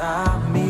a mí.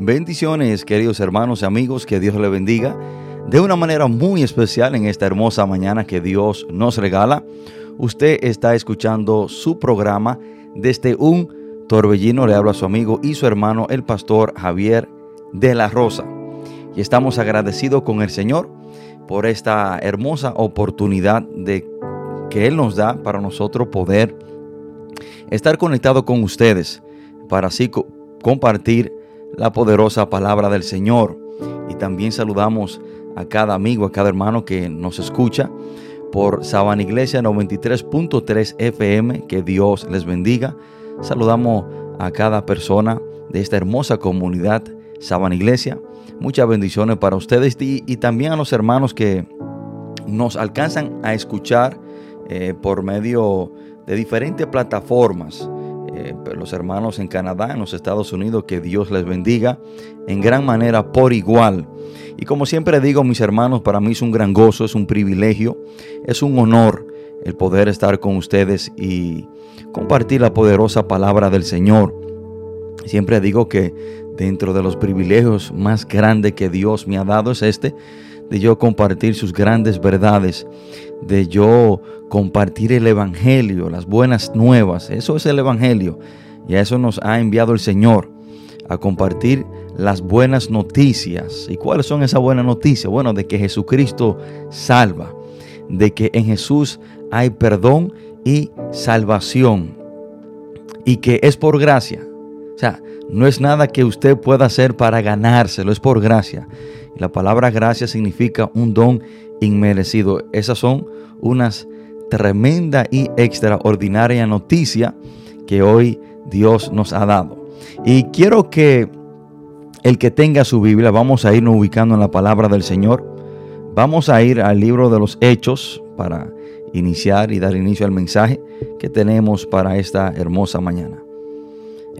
Bendiciones, queridos hermanos y amigos, que Dios le bendiga de una manera muy especial en esta hermosa mañana que Dios nos regala. Usted está escuchando su programa desde un torbellino, le habla a su amigo y su hermano, el pastor Javier de la Rosa. Y estamos agradecidos con el Señor por esta hermosa oportunidad de que Él nos da para nosotros poder estar conectado con ustedes, para así co- compartir la poderosa palabra del Señor. Y también saludamos a cada amigo, a cada hermano que nos escucha por Sabana Iglesia 93.3 FM. Que Dios les bendiga. Saludamos a cada persona de esta hermosa comunidad Sabana Iglesia. Muchas bendiciones para ustedes y, y también a los hermanos que nos alcanzan a escuchar eh, por medio de diferentes plataformas. Eh, los hermanos en Canadá, en los Estados Unidos, que Dios les bendiga en gran manera por igual. Y como siempre digo, mis hermanos, para mí es un gran gozo, es un privilegio, es un honor el poder estar con ustedes y compartir la poderosa palabra del Señor. Siempre digo que dentro de los privilegios más grandes que Dios me ha dado es este, de yo compartir sus grandes verdades, de yo compartir el Evangelio, las buenas nuevas. Eso es el Evangelio. Y a eso nos ha enviado el Señor, a compartir las buenas noticias. ¿Y cuáles son esas buenas noticias? Bueno, de que Jesucristo salva, de que en Jesús hay perdón y salvación, y que es por gracia. O sea, no es nada que usted pueda hacer para ganárselo, es por gracia. Y la palabra gracia significa un don inmerecido. Esas son unas tremenda y extraordinaria noticia que hoy Dios nos ha dado. Y quiero que el que tenga su Biblia, vamos a irnos ubicando en la palabra del Señor. Vamos a ir al libro de los Hechos para iniciar y dar inicio al mensaje que tenemos para esta hermosa mañana.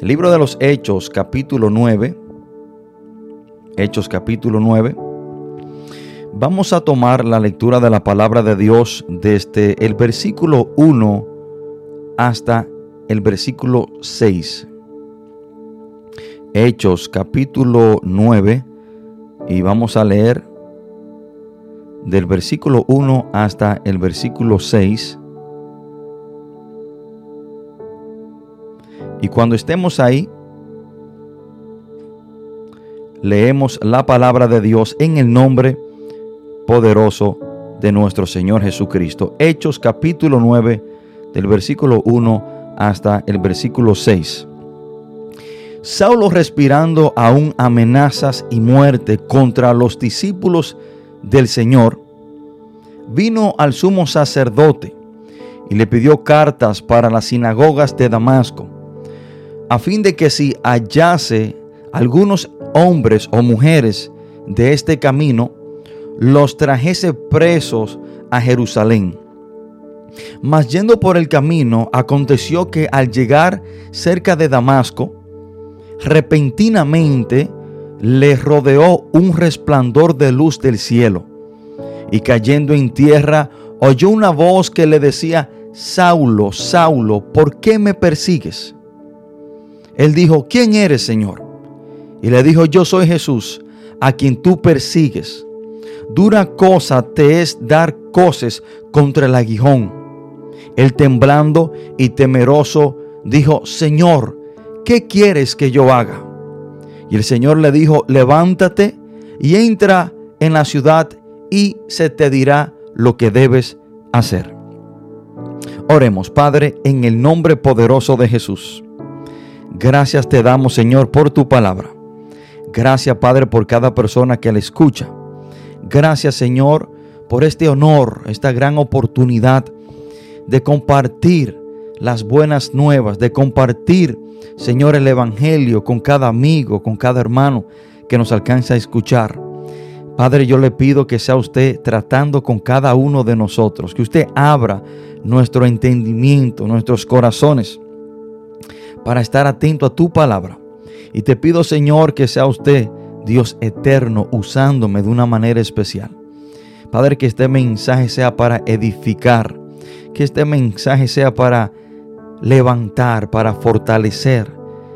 El libro de los Hechos, capítulo 9. Hechos, capítulo 9. Vamos a tomar la lectura de la palabra de Dios desde el versículo 1 hasta el versículo 6. Hechos capítulo 9 y vamos a leer del versículo 1 hasta el versículo 6. Y cuando estemos ahí, leemos la palabra de Dios en el nombre poderoso de nuestro Señor Jesucristo. Hechos capítulo 9 del versículo 1 hasta el versículo 6. Saulo respirando aún amenazas y muerte contra los discípulos del Señor, vino al sumo sacerdote y le pidió cartas para las sinagogas de Damasco, a fin de que si hallase algunos hombres o mujeres de este camino, los trajese presos a Jerusalén. Mas yendo por el camino, aconteció que al llegar cerca de Damasco, repentinamente le rodeó un resplandor de luz del cielo, y cayendo en tierra, oyó una voz que le decía, Saulo, Saulo, ¿por qué me persigues? Él dijo, ¿quién eres, Señor? Y le dijo, yo soy Jesús, a quien tú persigues. Dura cosa te es dar coces contra el aguijón. Él temblando y temeroso dijo, Señor, ¿qué quieres que yo haga? Y el Señor le dijo, levántate y entra en la ciudad y se te dirá lo que debes hacer. Oremos, Padre, en el nombre poderoso de Jesús. Gracias te damos, Señor, por tu palabra. Gracias, Padre, por cada persona que la escucha. Gracias, Señor, por este honor, esta gran oportunidad de compartir las buenas nuevas, de compartir, Señor, el Evangelio con cada amigo, con cada hermano que nos alcanza a escuchar. Padre, yo le pido que sea usted tratando con cada uno de nosotros, que usted abra nuestro entendimiento, nuestros corazones, para estar atento a tu palabra. Y te pido, Señor, que sea usted, Dios eterno, usándome de una manera especial. Padre, que este mensaje sea para edificar, que este mensaje sea para levantar, para fortalecer,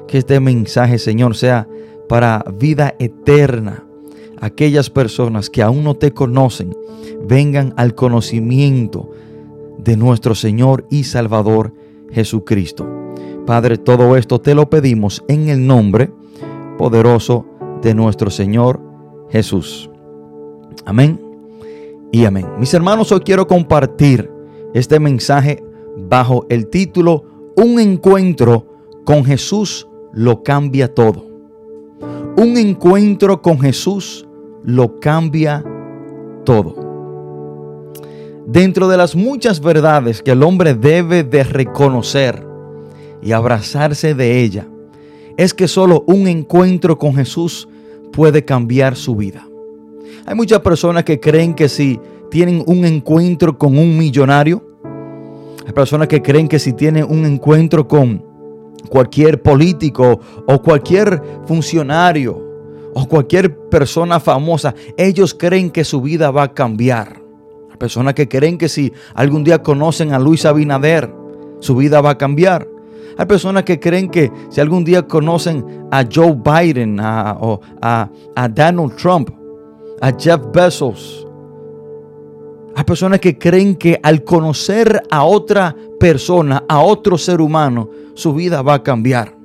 que este mensaje, Señor, sea para vida eterna. Aquellas personas que aún no te conocen, vengan al conocimiento de nuestro Señor y Salvador Jesucristo. Padre, todo esto te lo pedimos en el nombre poderoso de nuestro Señor Jesús. Amén y amén. Mis hermanos, hoy quiero compartir este mensaje bajo el título Un encuentro con Jesús lo cambia todo. Un encuentro con Jesús lo cambia todo. Dentro de las muchas verdades que el hombre debe de reconocer y abrazarse de ella, es que solo un encuentro con Jesús puede cambiar su vida. Hay muchas personas que creen que si tienen un encuentro con un millonario, hay personas que creen que si tienen un encuentro con cualquier político o cualquier funcionario o cualquier persona famosa, ellos creen que su vida va a cambiar. Hay personas que creen que si algún día conocen a Luis Abinader, su vida va a cambiar. Hay personas que creen que si algún día conocen a Joe Biden a, o a, a Donald Trump, a Jeff Bezos, hay personas que creen que al conocer a otra persona, a otro ser humano, su vida va a cambiar.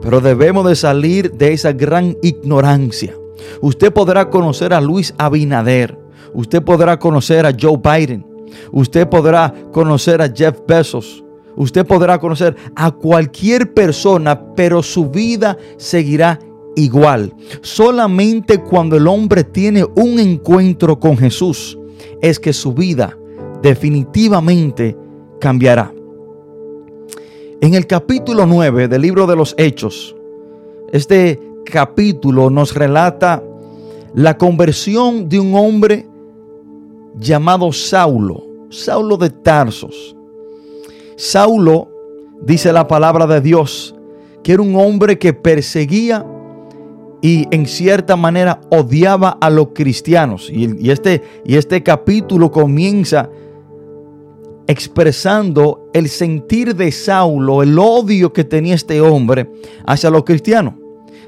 Pero debemos de salir de esa gran ignorancia. Usted podrá conocer a Luis Abinader. Usted podrá conocer a Joe Biden. Usted podrá conocer a Jeff Bezos. Usted podrá conocer a cualquier persona, pero su vida seguirá igual. Solamente cuando el hombre tiene un encuentro con Jesús es que su vida definitivamente cambiará. En el capítulo 9 del libro de los Hechos, este capítulo nos relata la conversión de un hombre llamado Saulo, Saulo de Tarsos. Saulo, dice la palabra de Dios, que era un hombre que perseguía y en cierta manera odiaba a los cristianos. Y, este, y este capítulo comienza expresando el sentir de Saulo, el odio que tenía este hombre hacia los cristianos.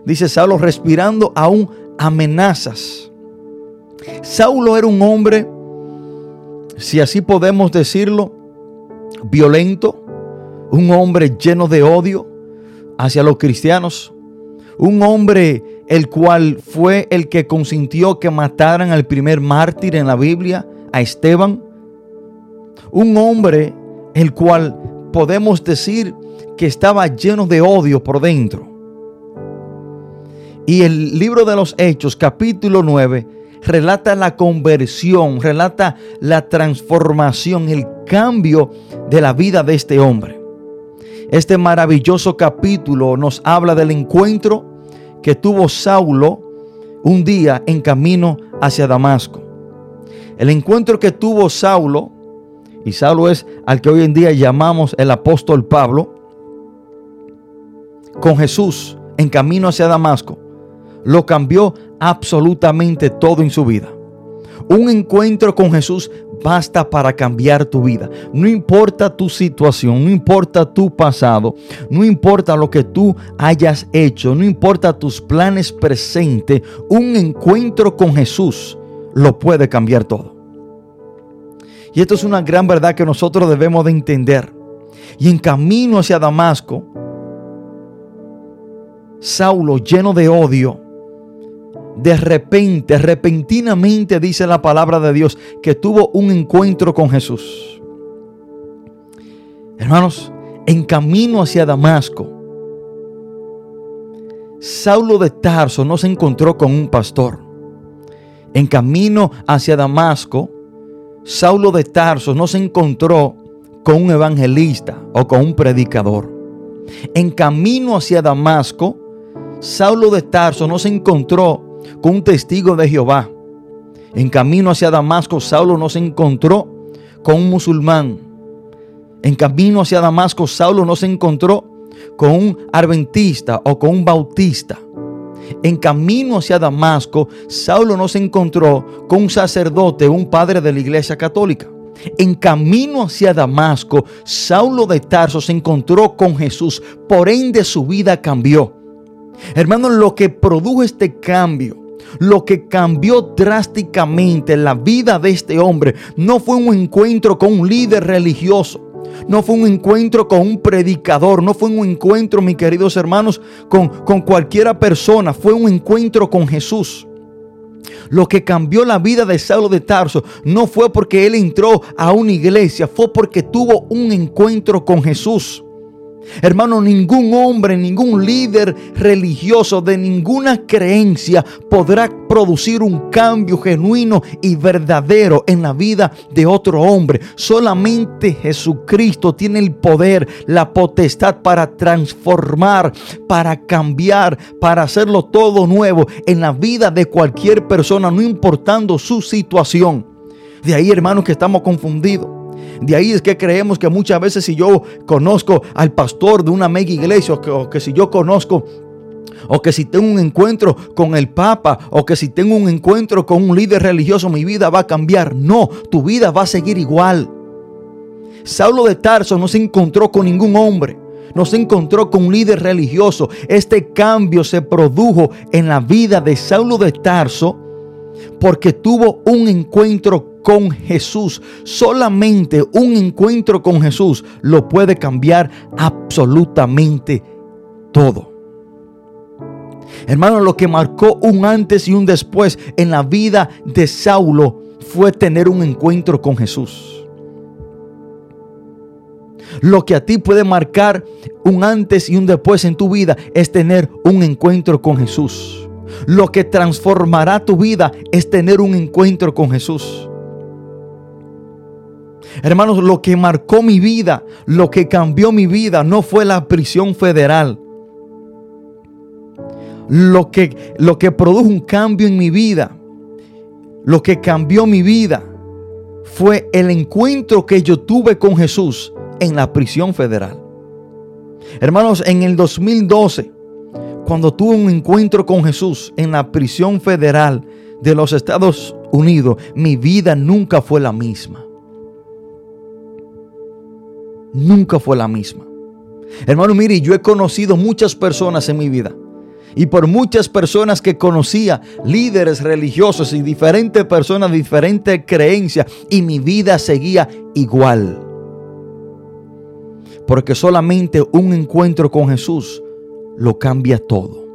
Dice Saulo respirando aún amenazas. Saulo era un hombre, si así podemos decirlo, violento, un hombre lleno de odio hacia los cristianos, un hombre el cual fue el que consintió que mataran al primer mártir en la Biblia, a Esteban. Un hombre el cual podemos decir que estaba lleno de odio por dentro. Y el libro de los Hechos, capítulo 9, relata la conversión, relata la transformación, el cambio de la vida de este hombre. Este maravilloso capítulo nos habla del encuentro que tuvo Saulo un día en camino hacia Damasco. El encuentro que tuvo Saulo, y Saulo es al que hoy en día llamamos el apóstol Pablo, con Jesús en camino hacia Damasco, lo cambió absolutamente todo en su vida. Un encuentro con Jesús basta para cambiar tu vida. No importa tu situación, no importa tu pasado, no importa lo que tú hayas hecho, no importa tus planes presentes, un encuentro con Jesús lo puede cambiar todo. Y esto es una gran verdad que nosotros debemos de entender. Y en camino hacia Damasco, Saulo lleno de odio, de repente, repentinamente dice la palabra de Dios que tuvo un encuentro con Jesús. Hermanos, en camino hacia Damasco, Saulo de Tarso no se encontró con un pastor. En camino hacia Damasco, Saulo de Tarso no se encontró con un evangelista o con un predicador. En camino hacia Damasco, Saulo de Tarso no se encontró con un testigo de Jehová. En camino hacia Damasco, Saulo no se encontró con un musulmán. En camino hacia Damasco, Saulo no se encontró con un adventista o con un bautista. En camino hacia Damasco, Saulo no se encontró con un sacerdote, un padre de la iglesia católica. En camino hacia Damasco, Saulo de Tarso se encontró con Jesús, por ende su vida cambió. Hermanos, lo que produjo este cambio, lo que cambió drásticamente la vida de este hombre, no fue un encuentro con un líder religioso. No fue un encuentro con un predicador, no fue un encuentro, mis queridos hermanos, con, con cualquiera persona, fue un encuentro con Jesús. Lo que cambió la vida de Saulo de Tarso no fue porque él entró a una iglesia, fue porque tuvo un encuentro con Jesús. Hermano, ningún hombre, ningún líder religioso de ninguna creencia podrá producir un cambio genuino y verdadero en la vida de otro hombre. Solamente Jesucristo tiene el poder, la potestad para transformar, para cambiar, para hacerlo todo nuevo en la vida de cualquier persona, no importando su situación. De ahí, hermanos, que estamos confundidos. De ahí es que creemos que muchas veces si yo conozco al pastor de una mega iglesia o que, o que si yo conozco o que si tengo un encuentro con el Papa, o que si tengo un encuentro con un líder religioso, mi vida va a cambiar. No, tu vida va a seguir igual. Saulo de Tarso no se encontró con ningún hombre, no se encontró con un líder religioso. Este cambio se produjo en la vida de Saulo de Tarso porque tuvo un encuentro con Jesús. Solamente un encuentro con Jesús lo puede cambiar absolutamente todo. Hermano, lo que marcó un antes y un después en la vida de Saulo fue tener un encuentro con Jesús. Lo que a ti puede marcar un antes y un después en tu vida es tener un encuentro con Jesús. Lo que transformará tu vida es tener un encuentro con Jesús. Hermanos, lo que marcó mi vida, lo que cambió mi vida no fue la prisión federal. Lo que, lo que produjo un cambio en mi vida, lo que cambió mi vida, fue el encuentro que yo tuve con Jesús en la prisión federal. Hermanos, en el 2012, cuando tuve un encuentro con Jesús en la prisión federal de los Estados Unidos, mi vida nunca fue la misma. Nunca fue la misma. Hermano, mire, yo he conocido muchas personas en mi vida. Y por muchas personas que conocía, líderes religiosos y diferentes personas diferentes creencias, y mi vida seguía igual. Porque solamente un encuentro con Jesús lo cambia todo.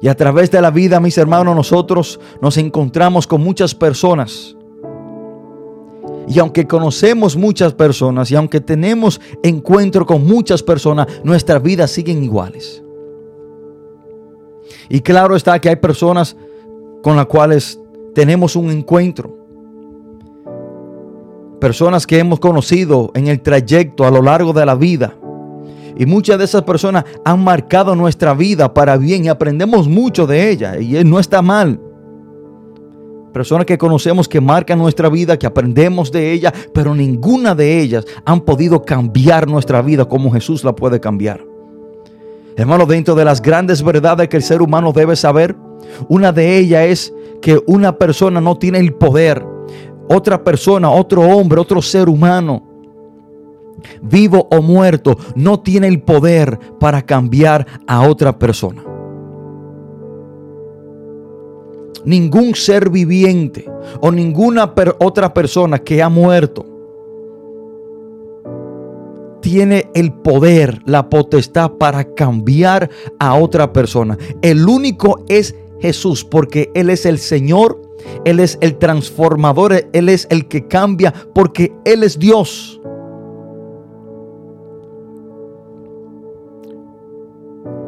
Y a través de la vida, mis hermanos, nosotros nos encontramos con muchas personas. Y aunque conocemos muchas personas y aunque tenemos encuentro con muchas personas, nuestras vidas siguen iguales. Y claro está que hay personas con las cuales tenemos un encuentro. Personas que hemos conocido en el trayecto a lo largo de la vida. Y muchas de esas personas han marcado nuestra vida para bien y aprendemos mucho de ellas. Y no está mal. Personas que conocemos que marcan nuestra vida, que aprendemos de ellas, pero ninguna de ellas han podido cambiar nuestra vida como Jesús la puede cambiar. Hermano, dentro de las grandes verdades que el ser humano debe saber, una de ellas es que una persona no tiene el poder. Otra persona, otro hombre, otro ser humano, vivo o muerto, no tiene el poder para cambiar a otra persona. Ningún ser viviente o ninguna otra persona que ha muerto tiene el poder, la potestad para cambiar a otra persona. El único es Jesús, porque Él es el Señor, Él es el transformador, Él es el que cambia, porque Él es Dios.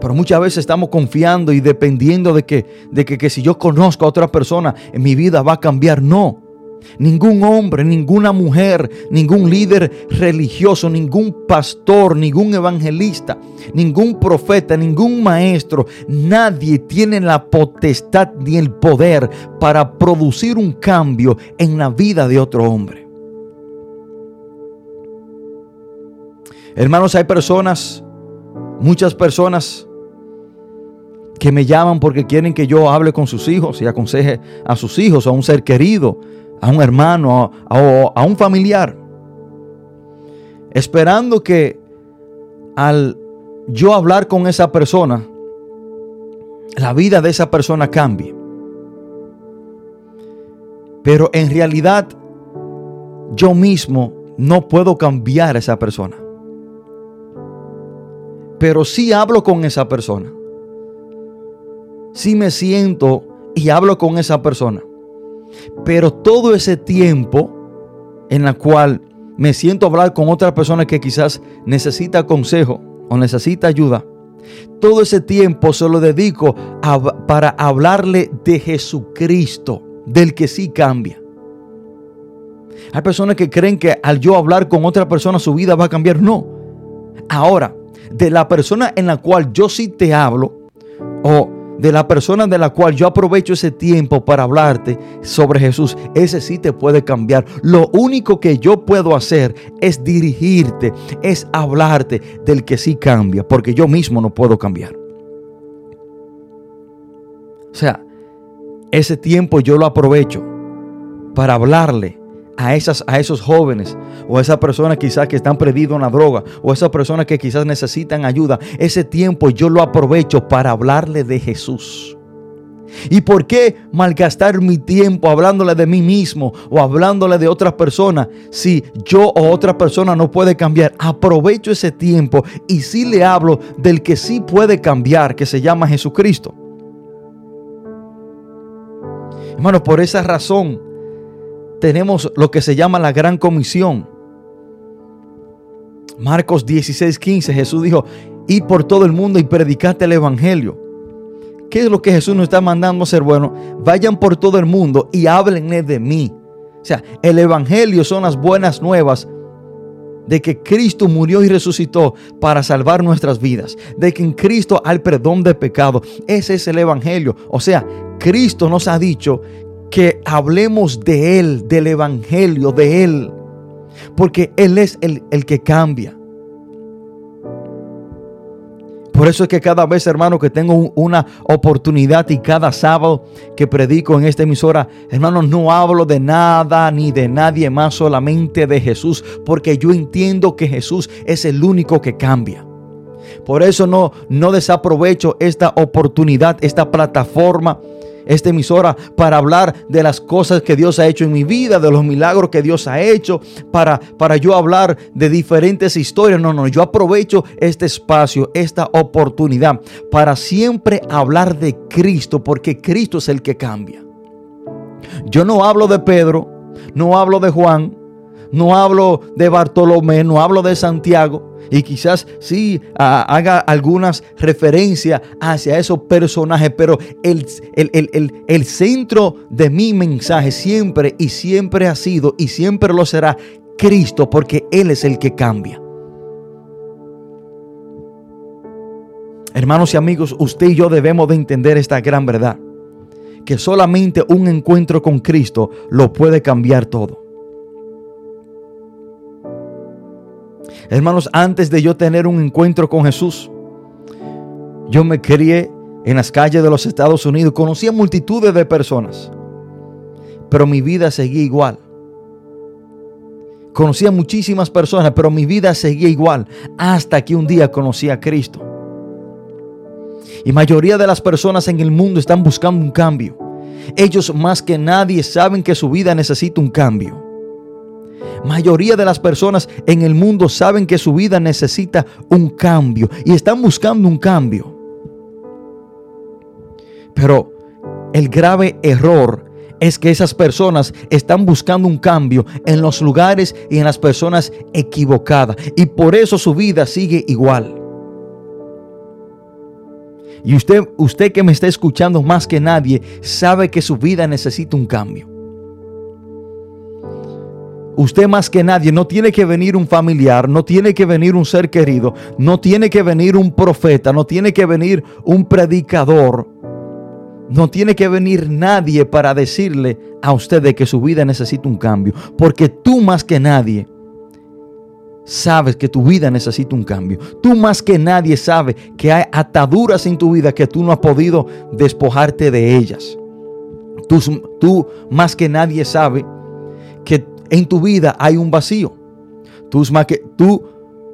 Pero muchas veces estamos confiando y dependiendo de que, de que, que si yo conozco a otra persona, en mi vida va a cambiar. No. Ningún hombre, ninguna mujer, ningún líder religioso, ningún pastor, ningún evangelista, ningún profeta, ningún maestro, nadie tiene la potestad ni el poder para producir un cambio en la vida de otro hombre. Hermanos, hay personas, muchas personas que me llaman porque quieren que yo hable con sus hijos y aconseje a sus hijos, a un ser querido, a un hermano, a, a- a un familiar. Esperando que al yo hablar con esa persona, la vida de esa persona cambie. Pero en realidad yo mismo no puedo cambiar a esa persona. Pero sí hablo con esa persona. Sí me siento y hablo con esa persona. Pero todo ese tiempo en la cual me siento a hablar con otra persona que quizás necesita consejo o necesita ayuda, todo ese tiempo se lo dedico para hablarle de Jesucristo, del que sí cambia. Hay personas que creen que al yo hablar con otra persona su vida va a cambiar. No. Ahora, de la persona en la cual yo sí te hablo, o de la persona de la cual yo aprovecho ese tiempo para hablarte sobre Jesús, ese sí te puede cambiar. Lo único que yo puedo hacer es dirigirte, es hablarte del que sí cambia, porque yo mismo no puedo cambiar. O sea, ese tiempo yo lo aprovecho para hablarle a, esas, a esos jóvenes o a esas personas quizás que están perdidos en la droga o a esas personas que quizás necesitan ayuda. Ese tiempo yo lo aprovecho para hablarle de Jesús. ¿Y por qué malgastar mi tiempo hablándole de mí mismo o hablándole de otras personas si yo o otra persona no puede cambiar? Aprovecho ese tiempo y sí le hablo del que sí puede cambiar, que se llama Jesucristo. Hermanos, por esa razón tenemos lo que se llama la gran comisión. Marcos 16, 15, Jesús dijo, id por todo el mundo y predicate el evangelio. ¿Qué es lo que Jesús nos está mandando a hacer? Bueno, vayan por todo el mundo y háblenle de mí. O sea, el evangelio son las buenas nuevas de que Cristo murió y resucitó para salvar nuestras vidas, de que en Cristo hay perdón de pecado. Ese es el Evangelio. O sea, Cristo nos ha dicho que hablemos de Él, del Evangelio, de Él, porque Él es el, el que cambia. Por eso es que cada vez, hermano, que tengo un- una oportunidad y cada sábado que predico en esta emisora, hermano, no hablo de nada ni de nadie más, solamente de Jesús, porque yo entiendo que Jesús es el único que cambia. Por eso no, no desaprovecho esta oportunidad, esta plataforma, esta emisora para hablar de las cosas que Dios ha hecho en mi vida, de los milagros que Dios ha hecho, para, para yo hablar de diferentes historias. No, no, yo aprovecho este espacio, esta oportunidad para siempre hablar de Cristo, porque Cristo es el que cambia. Yo no hablo de Pedro, no hablo de Juan, no hablo de Bartolomé, no hablo de Santiago. Y quizás sí haga algunas referencias hacia esos personajes, pero el- el- el- el centro de mi mensaje siempre y siempre ha sido y siempre lo será Cristo, porque Él es el que cambia. Hermanos y amigos, usted y yo debemos de entender esta gran verdad, que solamente un encuentro con Cristo lo puede cambiar todo. Hermanos, antes de yo tener un encuentro con Jesús, yo me crié en las calles de los Estados Unidos, conocía multitudes de personas, pero mi vida seguía igual. Conocía muchísimas personas, pero mi vida seguía igual hasta que un día conocí a Cristo. Y mayoría de las personas en el mundo están buscando un cambio. Ellos más que nadie saben que su vida necesita un cambio. Mayoría de las personas en el mundo saben que su vida necesita un cambio y están buscando un cambio. Pero el grave error es que esas personas están buscando un cambio en los lugares y en las personas equivocadas y por eso su vida sigue igual. Y usted, usted que me está escuchando más que nadie, sabe que su vida necesita un cambio. Usted más que nadie no tiene que venir un familiar, no tiene que venir un ser querido, no tiene que venir un profeta, no tiene que venir un predicador, no tiene que venir nadie para decirle a usted de que su vida necesita un cambio, porque tú más que nadie sabes que tu vida necesita un cambio. Tú más que nadie sabes que hay ataduras en tu vida que tú no has podido despojarte de ellas. Tú, tú más que nadie sabes que en tu vida hay un vacío. Tú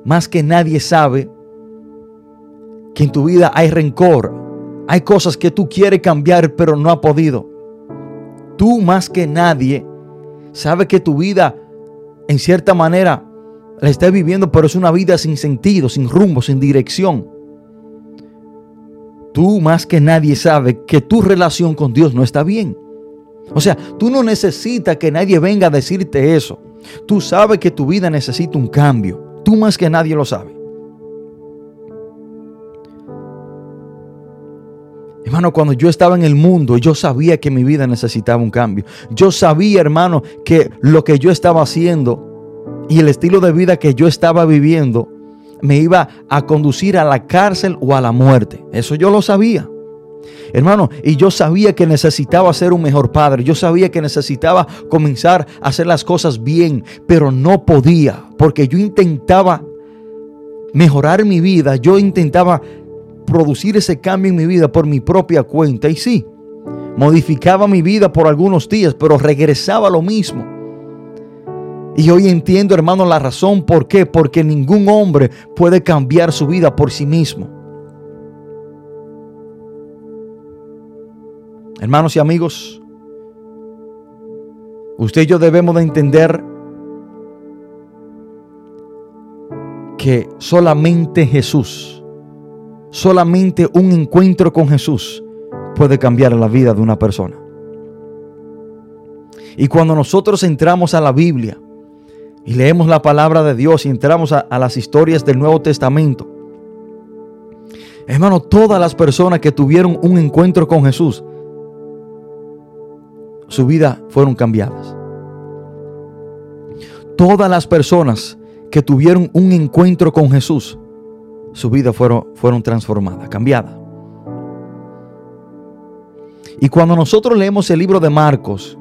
más que, nadie sabe que en tu vida hay rencor. Hay cosas que tú quieres cambiar pero no has podido. Tú más que nadie sabe que tu vida en cierta manera la estás viviendo pero es una vida sin sentido, sin rumbo, sin dirección. Tú más que nadie sabe que tu relación con Dios no está bien. O sea, tú no necesitas que nadie venga a decirte eso. Tú sabes que tu vida necesita un cambio. Tú más que nadie lo sabe. Hermano, cuando yo estaba en el mundo, yo sabía que mi vida necesitaba un cambio. Yo sabía, hermano, que lo que yo estaba haciendo y el estilo de vida que yo estaba viviendo me iba a conducir a la cárcel o a la muerte. Eso yo lo sabía. Hermano, y yo sabía que necesitaba ser un mejor padre. Yo sabía que necesitaba comenzar a hacer las cosas bien, pero no podía, porque yo intentaba mejorar mi vida. Yo intentaba producir ese cambio en mi vida por mi propia cuenta. Y sí, modificaba mi vida por algunos días, pero regresaba a lo mismo. Y hoy entiendo, hermano, la razón por qué. Porque ningún hombre puede cambiar su vida por sí mismo. Hermanos y amigos, usted y yo debemos de entender que solamente Jesús, solamente un encuentro con Jesús puede cambiar la vida de una persona. Y cuando nosotros entramos a la Biblia y leemos la palabra de Dios y entramos a, a las historias del Nuevo Testamento, hermano, todas las personas que tuvieron un encuentro con Jesús, su vida fueron cambiadas. Todas las personas que tuvieron un encuentro con Jesús, su vida fueron, fueron transformadas, cambiadas. Y cuando nosotros leemos el libro de Marcos,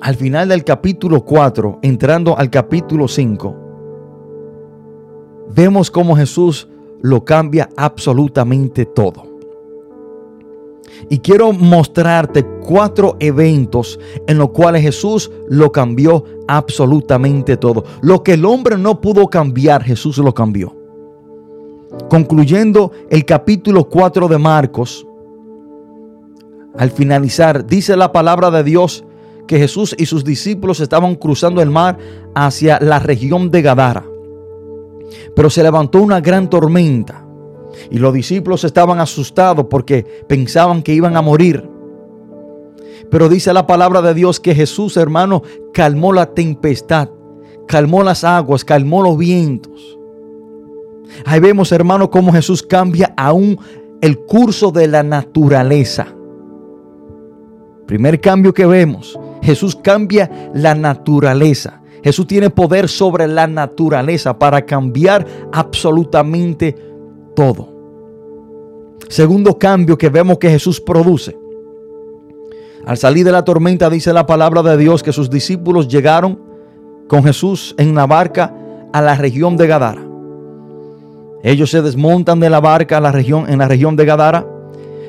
al final del capítulo 4, entrando al capítulo 5, vemos cómo Jesús lo cambia absolutamente todo. Y quiero mostrarte cuatro eventos en los cuales Jesús lo cambió absolutamente todo. Lo que el hombre no pudo cambiar, Jesús lo cambió. Concluyendo el capítulo 4 de Marcos, al finalizar, dice la palabra de Dios que Jesús y sus discípulos estaban cruzando el mar hacia la región de Gadara. Pero se levantó una gran tormenta y los discípulos estaban asustados porque pensaban que iban a morir. Pero dice la palabra de Dios que Jesús, hermano, calmó la tempestad, calmó las aguas, calmó los vientos. Ahí vemos, hermano, cómo Jesús cambia aún el curso de la naturaleza. Primer cambio que vemos, Jesús cambia la naturaleza. Jesús tiene poder sobre la naturaleza para cambiar absolutamente todo. Segundo cambio que vemos que Jesús produce. Al salir de la tormenta dice la palabra de Dios que sus discípulos llegaron con Jesús en la barca a la región de Gadara. Ellos se desmontan de la barca a la región, en la región de Gadara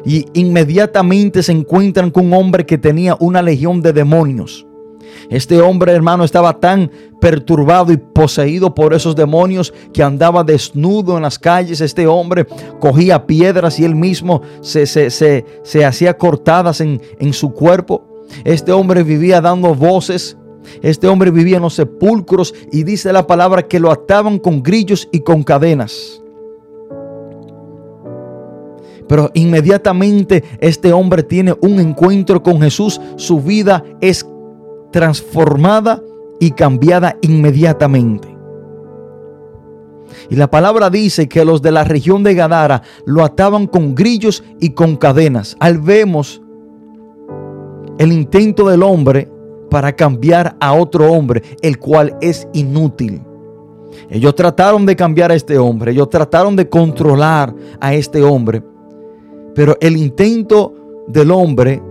y inmediatamente se encuentran con un hombre que tenía una legión de demonios. Este hombre, hermano, estaba tan perturbado y poseído por esos demonios que andaba desnudo en las calles. Este hombre cogía piedras y él mismo se, se, se, hacía cortadas en, en su cuerpo. Este hombre vivía dando voces. Este hombre vivía en los sepulcros y dice la palabra que lo ataban con grillos y con cadenas. Pero inmediatamente este hombre tiene un encuentro con Jesús. Su vida es transformada y cambiada inmediatamente. Y la palabra dice que los de la región de Gadara lo ataban con grillos y con cadenas. Al vemos el intento del hombre para cambiar a otro hombre, el cual es inútil. Ellos trataron de cambiar a este hombre, ellos trataron de controlar a este hombre, pero el intento del hombre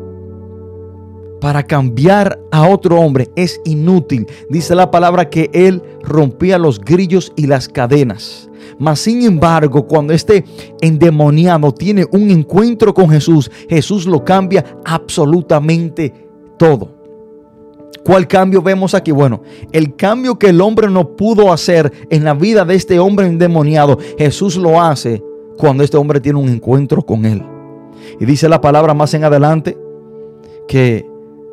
para cambiar a otro hombre es inútil. Dice la palabra que él rompía los grillos y las cadenas. Mas sin embargo, cuando este endemoniado tiene un encuentro con Jesús, Jesús lo cambia absolutamente todo. ¿Cuál cambio vemos aquí? Bueno, el cambio que el hombre no pudo hacer en la vida de este hombre endemoniado, Jesús lo hace cuando este hombre tiene un encuentro con él. Y dice la palabra más en adelante que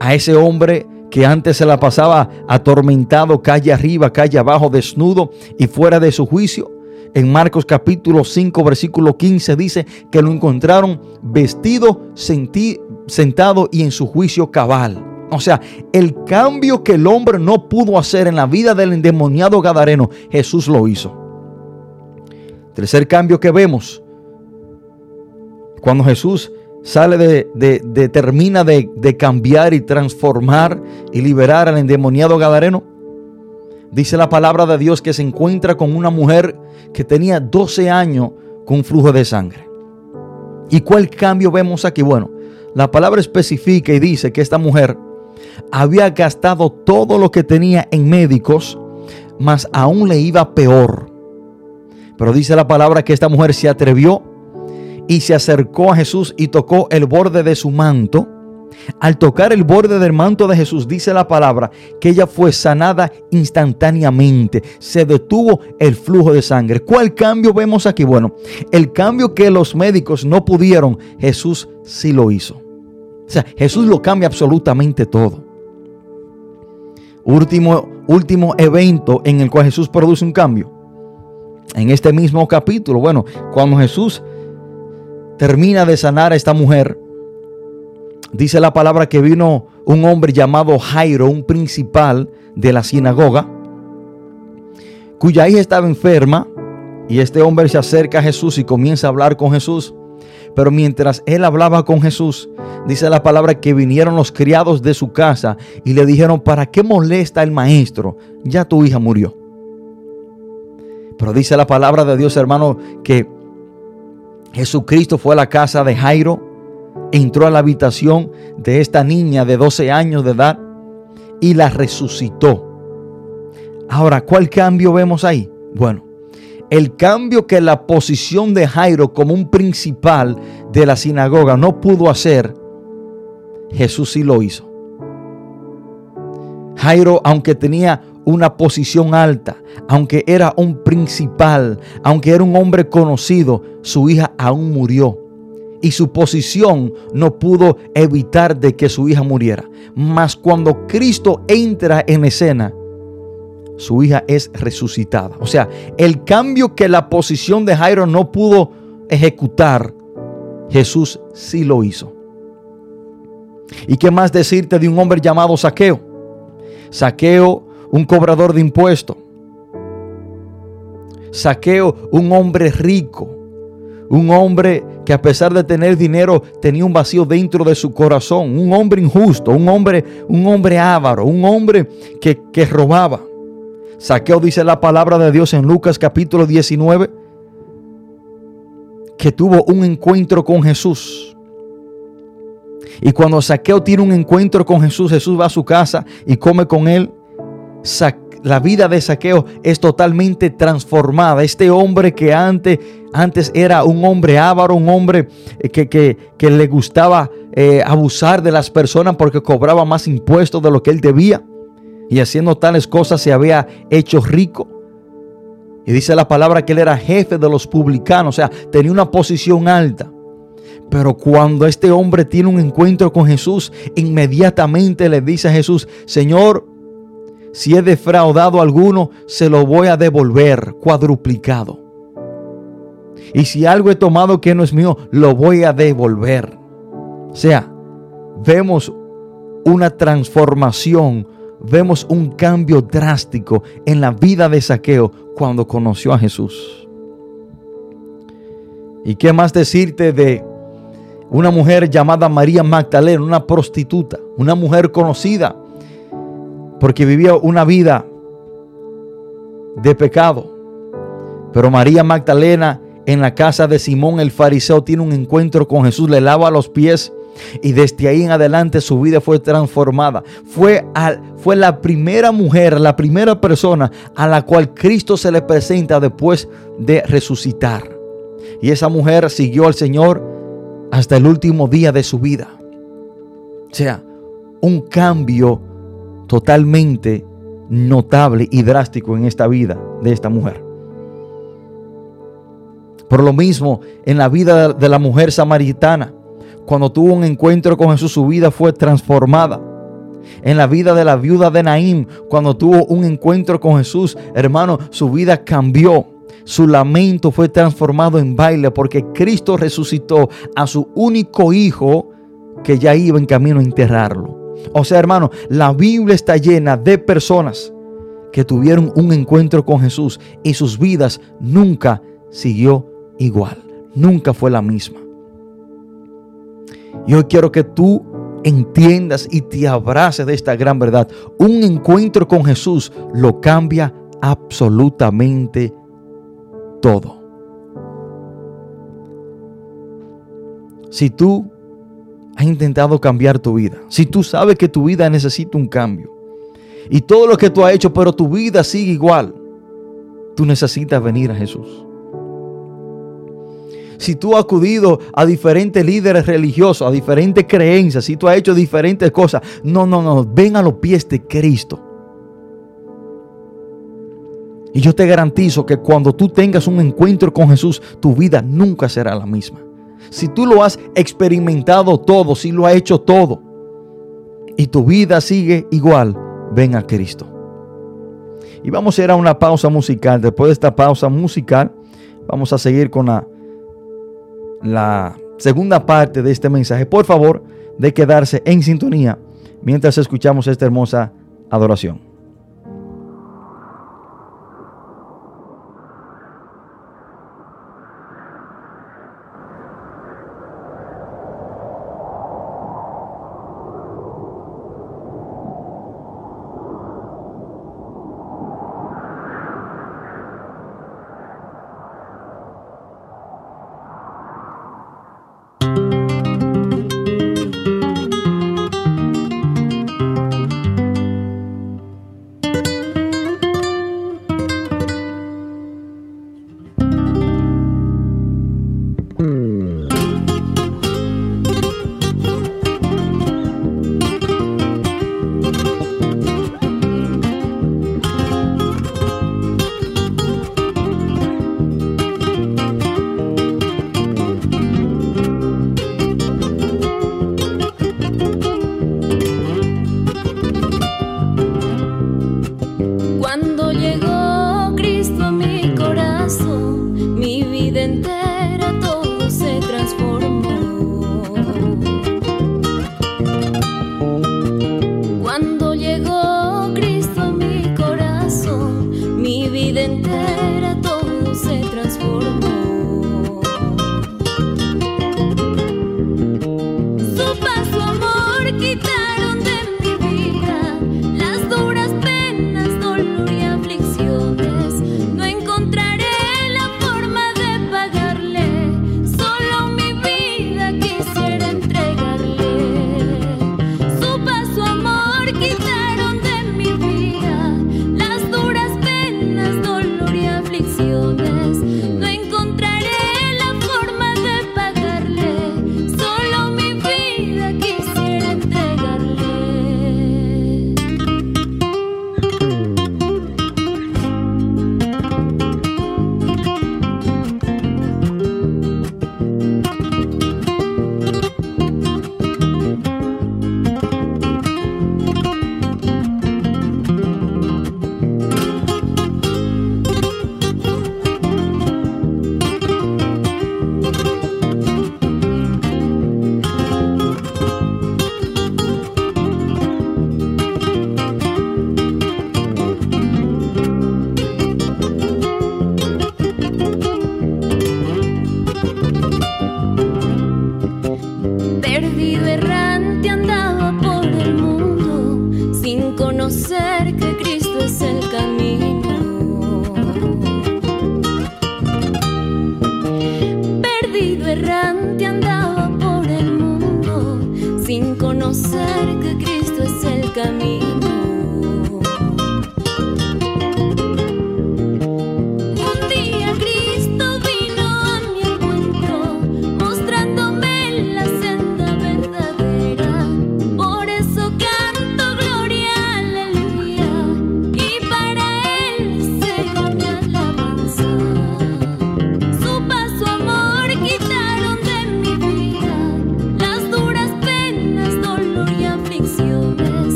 a ese hombre que antes se la pasaba atormentado, calle arriba, calle abajo, desnudo y fuera de su juicio. En Marcos capítulo 5, versículo 15 dice que lo encontraron vestido, sentado y en su juicio cabal. O sea, el cambio que el hombre no pudo hacer en la vida del endemoniado Gadareno, Jesús lo hizo. Tercer cambio que vemos, cuando Jesús sale de, termina de, de cambiar y transformar y liberar al endemoniado Gadareno, dice la palabra de Dios que se encuentra con una mujer que tenía 12 años con flujo de sangre. ¿Y cuál cambio vemos aquí? Bueno, la palabra especifica y dice que esta mujer había gastado todo lo que tenía en médicos, mas aún le iba peor. Pero dice la palabra que esta mujer se atrevió y se acercó a Jesús y tocó el borde de su manto. Al tocar el borde del manto de Jesús, dice la palabra que ella fue sanada instantáneamente. Se detuvo el flujo de sangre. ¿Cuál cambio vemos aquí? Bueno, el cambio que los médicos no pudieron, Jesús sí lo hizo. O sea, Jesús lo cambia absolutamente todo. Último, último evento en el cual Jesús produce un cambio. En este mismo capítulo, bueno, cuando Jesús termina de sanar a esta mujer, dice la palabra que vino un hombre llamado Jairo, un principal de la sinagoga, cuya hija estaba enferma, y este hombre se acerca a Jesús y comienza a hablar con Jesús. Pero mientras él hablaba con Jesús, dice la palabra que vinieron los criados de su casa y le dijeron, ¿para qué molesta el maestro? Ya tu hija murió. Pero dice la palabra de Dios, hermano, que Jesucristo fue a la casa de Jairo, entró a la habitación de esta niña de 12 años de edad y la resucitó. Ahora, ¿cuál cambio vemos ahí? Bueno, el cambio que la posición de Jairo como un principal de la sinagoga no pudo hacer, Jesús sí lo hizo. Jairo, aunque tenía una posición alta, aunque era un principal, aunque era un hombre conocido, su hija aún murió. y su posición no pudo evitar de que su hija muriera. Mas cuando Cristo entra en escena, su hija es resucitada. O sea, el cambio que la posición de Jairo no pudo ejecutar, Jesús sí lo hizo. ¿Y qué más decirte de un hombre llamado Saqueo? Saqueo, un cobrador de impuestos. Saqueo, un hombre rico. Un hombre que a pesar de tener dinero tenía un vacío dentro de su corazón. Un hombre injusto, un hombre, un hombre avaro, un hombre que, que robaba. Saqueo dice la palabra de Dios en Lucas capítulo 19 que tuvo un encuentro con Jesús. Y cuando Saqueo tiene un encuentro con Jesús, Jesús va a su casa y come con él. La vida de Saqueo es totalmente transformada. Este hombre que antes, antes era un hombre avaro, un hombre eh, que, que, le gustaba eh, abusar de las personas porque cobraba más impuestos de lo que él debía. Y haciendo tales cosas se había hecho rico. Y dice la palabra que él era jefe de los publicanos, o sea, tenía una posición alta. Pero cuando este hombre tiene un encuentro con Jesús, inmediatamente le dice a Jesús, Señor, si he defraudado a alguno, se lo voy a devolver cuadruplicado. Y si algo he tomado que no es mío, lo voy a devolver. O sea, vemos una transformación, vemos un cambio drástico en la vida de Saqueo cuando conoció a Jesús. ¿Y qué más decirte de una mujer llamada María Magdalena, una prostituta, una mujer conocida porque vivía una vida de pecado. Pero María Magdalena en la casa de Simón el fariseo tiene un encuentro con Jesús, le lava los pies y desde ahí en adelante su vida fue transformada. Fue, fue la primera mujer, la primera persona a la cual Cristo se le presenta después de resucitar. Y esa mujer siguió al Señor hasta el último día de su vida. O sea, un cambio totalmente notable y drástico en esta vida de esta mujer. Por lo mismo, en la vida de la mujer samaritana, cuando tuvo un encuentro con Jesús, su vida fue transformada. En la vida de la viuda de Naim, cuando tuvo un encuentro con Jesús, hermano, su vida cambió. Su lamento fue transformado en baile porque Cristo resucitó a su único hijo que ya iba en camino a enterrarlo. O sea, hermano, la Biblia está llena de personas que tuvieron un encuentro con Jesús y sus vidas nunca siguió igual, nunca fue la misma. Y hoy quiero que tú entiendas y te abraces de esta gran verdad. Un encuentro con Jesús lo cambia absolutamente todo. Si tú has intentado cambiar tu vida, si tú sabes que tu vida necesita un cambio y todo lo que tú has hecho, pero tu vida sigue igual, tú necesitas venir a Jesús. Si tú has acudido a diferentes líderes religiosos, a diferentes creencias, si tú has hecho diferentes cosas, no, no, no, ven a los pies de Cristo. Y yo te garantizo que cuando tú tengas un encuentro con Jesús, tu vida nunca será la misma. Si tú lo has experimentado todo, si lo has hecho todo, y tu vida sigue igual, ven a Cristo. Y vamos a ir a una pausa musical. Después de esta pausa musical, vamos a seguir con la, la segunda parte de este mensaje. Por favor, de quedarse en sintonía mientras escuchamos esta hermosa adoración.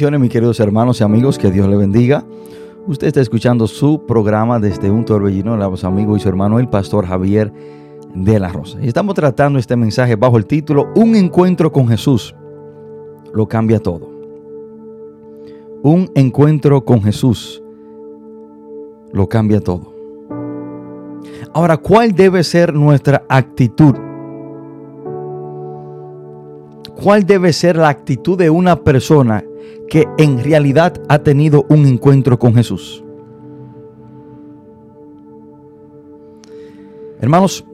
Bendiciones, mis queridos hermanos y amigos, que Dios le bendiga. Usted está escuchando su programa desde un torbellino, voz amigo y su hermano, el pastor Javier de la Rosa. Estamos tratando este mensaje bajo el título Un encuentro con Jesús lo cambia todo. Un encuentro con Jesús lo cambia todo. Ahora, ¿cuál debe ser nuestra actitud? ¿Cuál debe ser la actitud de una persona que en realidad ha tenido un encuentro con Jesús? Hermanos,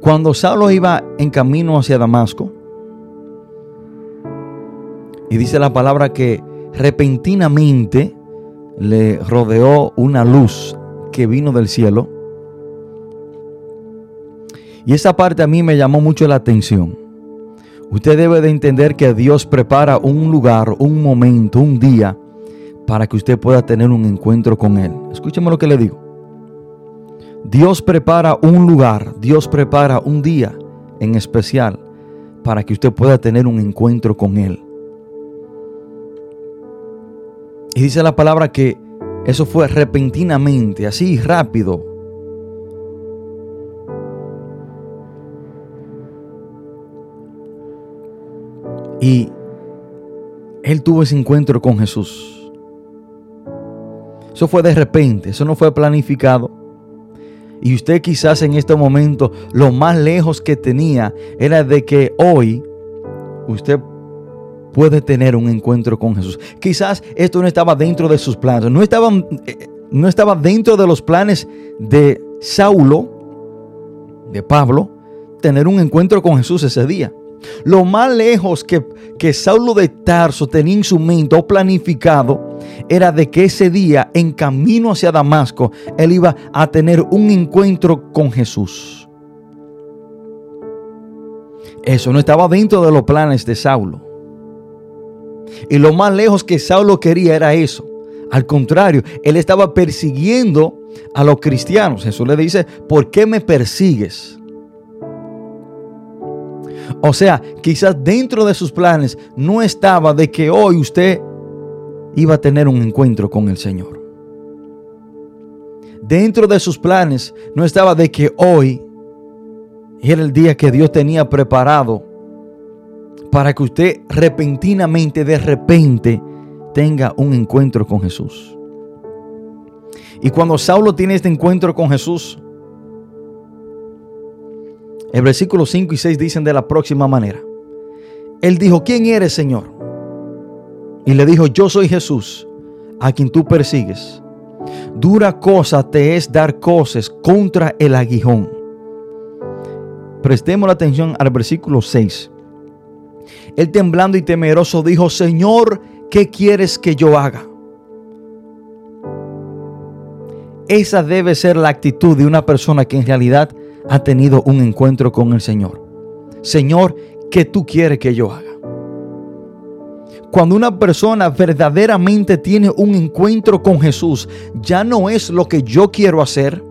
cuando Saulo iba en camino hacia Damasco, y dice la palabra que repentinamente le rodeó una luz que vino del cielo. Y esa parte a mí me llamó mucho la atención. Usted debe de entender que Dios prepara un lugar, un momento, un día para que usted pueda tener un encuentro con Él. Escúcheme lo que le digo. Dios prepara un lugar, Dios prepara un día en especial para que usted pueda tener un encuentro con Él. Y dice la palabra que eso fue repentinamente, así rápido. Y él tuvo ese encuentro con Jesús. Eso fue de repente, eso no fue planificado. Y usted quizás en este momento lo más lejos que tenía era de que hoy usted puede tener un encuentro con Jesús. Quizás esto no estaba dentro de sus planes, no estaba, eh, no estaba dentro de los planes de Saulo, de Pablo, tener un encuentro con Jesús ese día. Lo más lejos que, que Saulo de Tarso tenía en su mente o planificado era de que ese día, en camino hacia Damasco, él iba a tener un encuentro con Jesús. Eso no estaba dentro de los planes de Saulo. Y lo más lejos que Saulo quería era eso. Al contrario, él estaba persiguiendo a los cristianos. Jesús le dice, ¿por qué me persigues? O sea, quizás dentro de sus planes no estaba de que hoy usted iba a tener un encuentro con el Señor. Dentro de sus planes no estaba de que hoy era el día que Dios tenía preparado para que usted repentinamente, de repente, tenga un encuentro con Jesús. Y cuando Saulo tiene este encuentro con Jesús, el versículo 5 y 6 dicen de la próxima manera. Él dijo, ¿quién eres, Señor? Y le dijo, yo soy Jesús, a quien tú persigues. Dura cosa te es dar cosas contra el aguijón. Prestemos la atención al versículo 6. Él temblando y temeroso dijo, Señor, ¿qué quieres que yo haga? Esa debe ser la actitud de una persona que en realidad ha tenido un encuentro con el Señor. Señor, ¿qué tú quieres que yo haga? Cuando una persona verdaderamente tiene un encuentro con Jesús, ya no es lo que yo quiero hacer,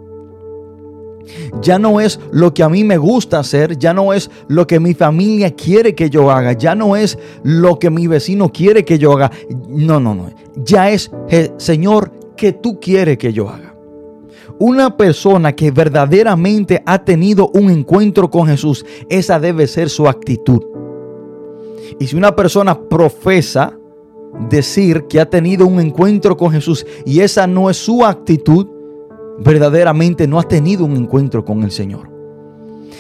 ya no es lo que a mí me gusta hacer, ya no es lo que mi familia quiere que yo haga, ya no es lo que mi vecino quiere que yo haga. No, no, no. Ya es, Señor, que tú quieres que yo haga. Una persona que verdaderamente ha tenido un encuentro con Jesús, esa debe ser su actitud. Y si una persona profesa decir que ha tenido un encuentro con Jesús y esa no es su actitud, verdaderamente no ha tenido un encuentro con el Señor.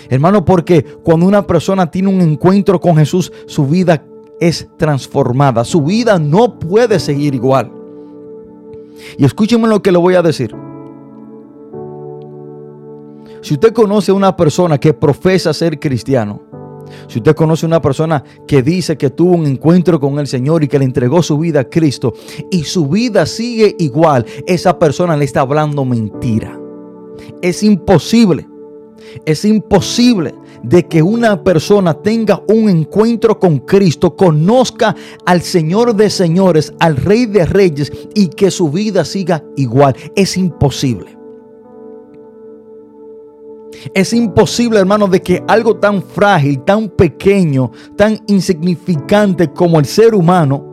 Hermano, porque cuando una persona tiene un encuentro con Jesús, su vida es transformada. Su vida no puede seguir igual. Y escúcheme lo que le voy a decir. Si usted conoce a una persona que profesa ser cristiano, si usted conoce a una persona que dice que tuvo un encuentro con el Señor y que le entregó su vida a Cristo y su vida sigue igual, esa persona le está hablando mentira. Es imposible, es imposible de que una persona tenga un encuentro con Cristo, conozca al Señor de señores, al Rey de reyes y que su vida siga igual. Es imposible. Es imposible, hermano, de que algo tan frágil, tan pequeño, tan insignificante como el ser humano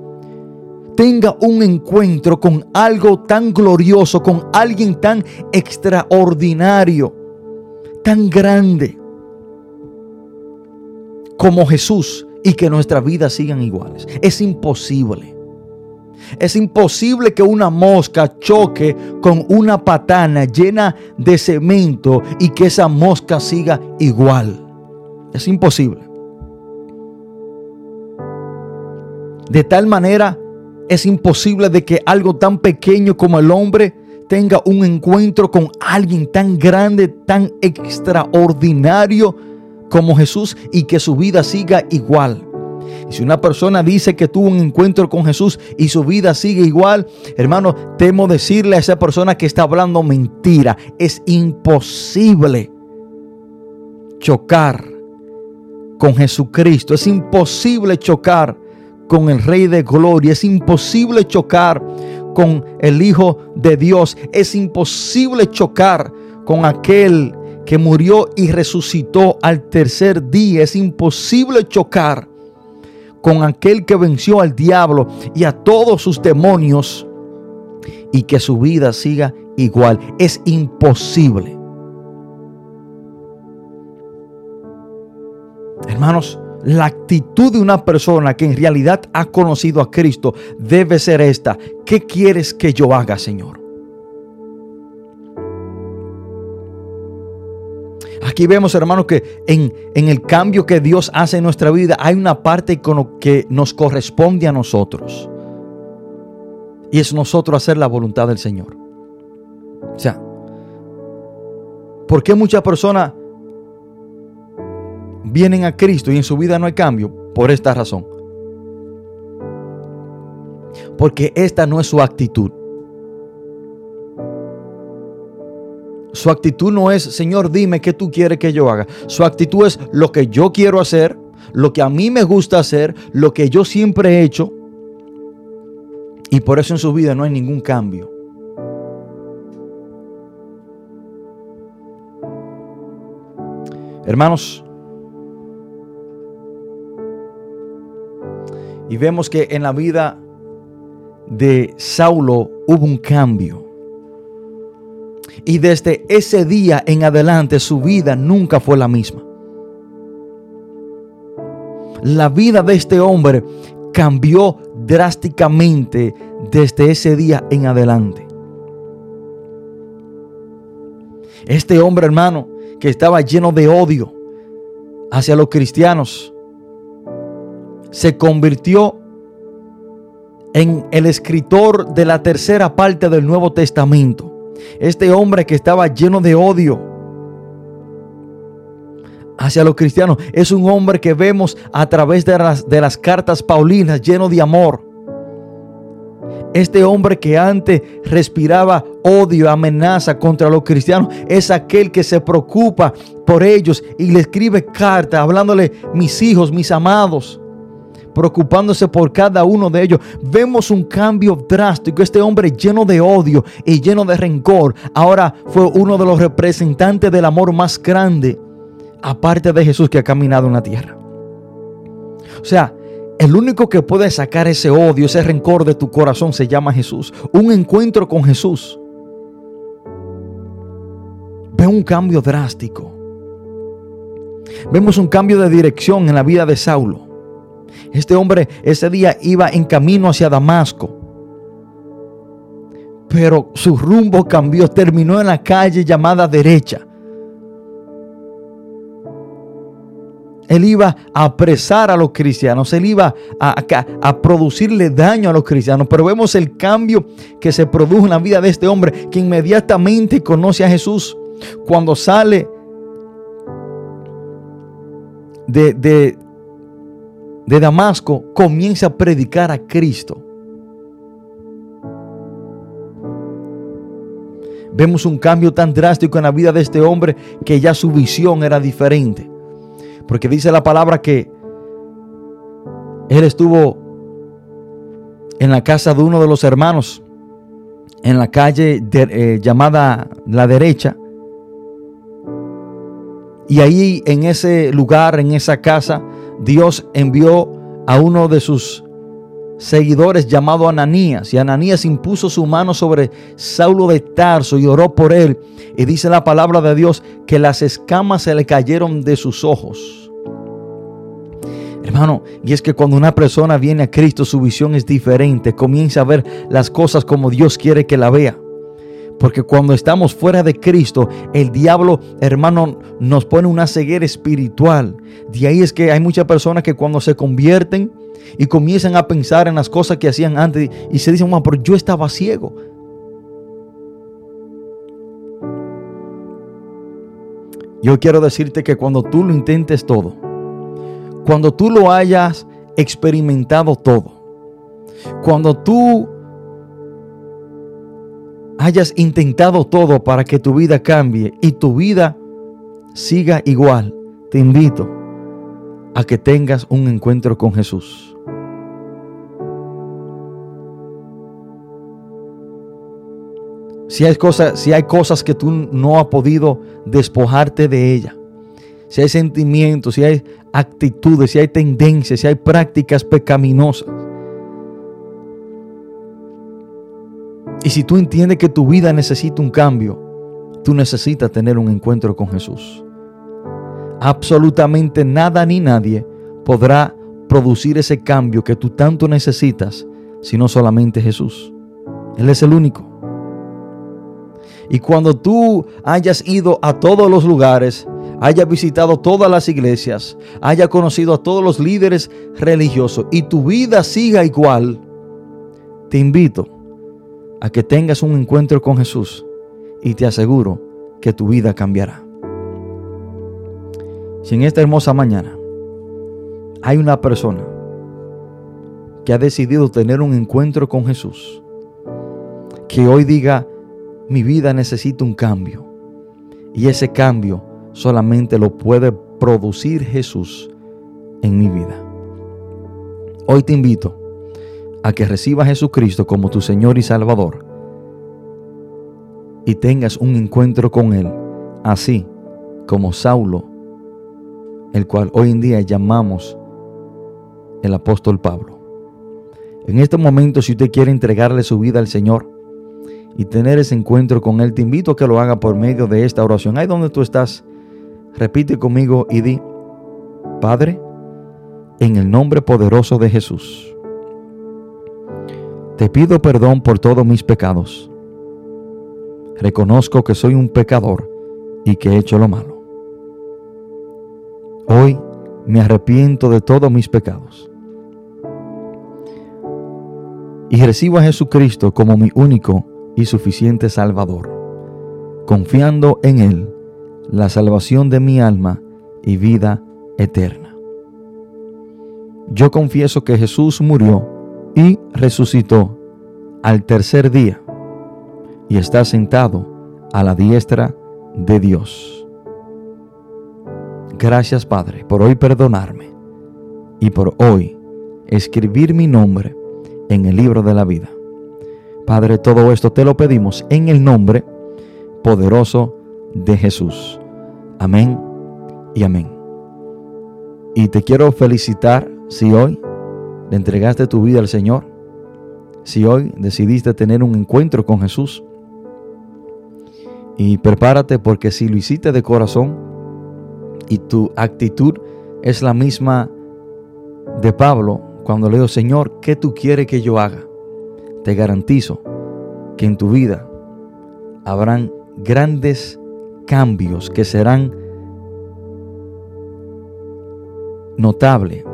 tenga un encuentro con algo tan glorioso, con alguien tan extraordinario, tan grande como Jesús y que nuestras vidas sigan iguales. Es imposible. Es imposible que una mosca choque con una patana llena de cemento y que esa mosca siga igual. Es imposible. De tal manera, es imposible de que algo tan pequeño como el hombre tenga un encuentro con alguien tan grande, tan extraordinario como Jesús y que su vida siga igual. Y si una persona dice que tuvo un encuentro con Jesús y su vida sigue igual, hermano, temo decirle a esa persona que está hablando mentira. Es imposible chocar con Jesucristo. Es imposible chocar con el Rey de Gloria. Es imposible chocar con el Hijo de Dios. Es imposible chocar con aquel que murió y resucitó al tercer día. Es imposible chocar con aquel que venció al diablo y a todos sus demonios y que su vida siga igual. Es imposible. Hermanos, la actitud de una persona que en realidad ha conocido a Cristo debe ser esta. ¿Qué quieres que yo haga, Señor? Aquí vemos, hermanos, que en, en, el cambio que Dios hace en nuestra vida hay una parte con que nos corresponde a nosotros. Y es nosotros hacer la voluntad del Señor. O sea, ¿por qué muchas personas vienen a Cristo y en su vida no hay cambio? Por esta razón. Porque esta no es su actitud. Su actitud no es, Señor, dime qué tú quieres que yo haga. Su actitud es lo que yo quiero hacer, lo que a mí me gusta hacer, lo que yo siempre he hecho. Y por eso en su vida no hay ningún cambio. Hermanos, y vemos que en la vida de Saulo hubo un cambio. Y desde ese día en adelante su vida nunca fue la misma. La vida de este hombre cambió drásticamente desde ese día en adelante. Este hombre, hermano, que estaba lleno de odio hacia los cristianos, se convirtió en el escritor de la tercera parte del Nuevo Testamento. Este hombre que estaba lleno de odio hacia los cristianos es un hombre que vemos a través de las, de las cartas paulinas lleno de amor. Este hombre que antes respiraba odio, amenaza contra los cristianos, es aquel que se preocupa por ellos y le escribe cartas hablándole, mis hijos, mis amados, preocupándose por cada uno de ellos. Vemos un cambio drástico. Este hombre lleno de odio y lleno de rencor, ahora fue uno de los representantes del amor más grande, aparte de Jesús que ha caminado en la tierra. O sea, el único que puede sacar ese odio, ese rencor de tu corazón se llama Jesús. Un encuentro con Jesús. Ve un cambio drástico. Vemos un cambio de dirección en la vida de Saulo. Este hombre ese día iba en camino hacia Damasco. Pero su rumbo cambió, terminó en la calle llamada derecha. Él iba a apresar a los cristianos, él iba a, producirle daño a los cristianos. Pero vemos el cambio que se produjo en la vida de este hombre que inmediatamente conoce a Jesús. Cuando sale de, de, de Damasco, comienza a predicar a Cristo. Vemos un cambio tan drástico en la vida de este hombre que ya su visión era diferente. Porque dice la palabra que él estuvo en la casa de uno de los hermanos, en la calle eh, llamada La Derecha. Y ahí en ese lugar, en esa casa, Dios envió a uno de sus seguidores llamado Ananías. Y Ananías impuso su mano sobre Saulo de Tarso y oró por él. Y dice la palabra de Dios que las escamas se le cayeron de sus ojos. Hermano, y es que cuando una persona viene a Cristo, su visión es diferente. Comienza a ver las cosas como Dios quiere que la vea. Porque cuando estamos fuera de Cristo, el diablo, hermano, nos pone una ceguera espiritual. De ahí es que hay muchas personas que cuando se convierten y comienzan a pensar en las cosas que hacían antes y se dicen, pero yo estaba ciego. Yo quiero decirte que cuando tú lo intentes todo, cuando tú lo hayas experimentado todo, cuando tú hayas intentado todo para que tu vida cambie y tu vida siga igual, te invito a que tengas un encuentro con Jesús. Si hay, cosas, si hay cosas que tú no has podido despojarte de ella, si hay sentimientos, si hay actitudes, si hay tendencias, si hay prácticas pecaminosas, Y si tú entiendes que tu vida necesita un cambio, tú necesitas tener un encuentro con Jesús. Absolutamente nada ni nadie podrá producir ese cambio que tú tanto necesitas, sino solamente Jesús. Él es el único. Y cuando tú hayas ido a todos los lugares, hayas visitado todas las iglesias, hayas conocido a todos los líderes religiosos y tu vida siga igual, te invito a que tengas un encuentro con Jesús y te aseguro que tu vida cambiará. Si en esta hermosa mañana hay una persona que ha decidido tener un encuentro con Jesús, que hoy diga, mi vida necesita un cambio, y ese cambio solamente lo puede producir Jesús en mi vida. Hoy te invito a que recibas a Jesucristo como tu Señor y Salvador y tengas un encuentro con Él, así como Saulo, el cual hoy en día llamamos el apóstol Pablo. En este momento, si usted quiere entregarle su vida al Señor y tener ese encuentro con Él, te invito a que lo haga por medio de esta oración. Ahí donde tú estás, repite conmigo y di, Padre, en el nombre poderoso de Jesús, te pido perdón por todos mis pecados. Reconozco que soy un pecador y que he hecho lo malo. Hoy me arrepiento de todos mis pecados. Y recibo a Jesucristo como mi único y suficiente Salvador, confiando en Él la salvación de mi alma y vida eterna. Yo confieso que Jesús murió y resucitó al tercer día y está sentado a la diestra de Dios. Gracias Padre por hoy perdonarme y por hoy escribir mi nombre en el libro de la vida. Padre, todo esto te lo pedimos en el nombre poderoso de Jesús. Amén y amén. Y te quiero felicitar si hoy le entregaste tu vida al Señor, si hoy decidiste tener un encuentro con Jesús. Y prepárate porque si lo hiciste de corazón y tu actitud es la misma de Pablo cuando le digo, Señor, ¿qué tú quieres que yo haga? Te garantizo que en tu vida habrán grandes cambios que serán notables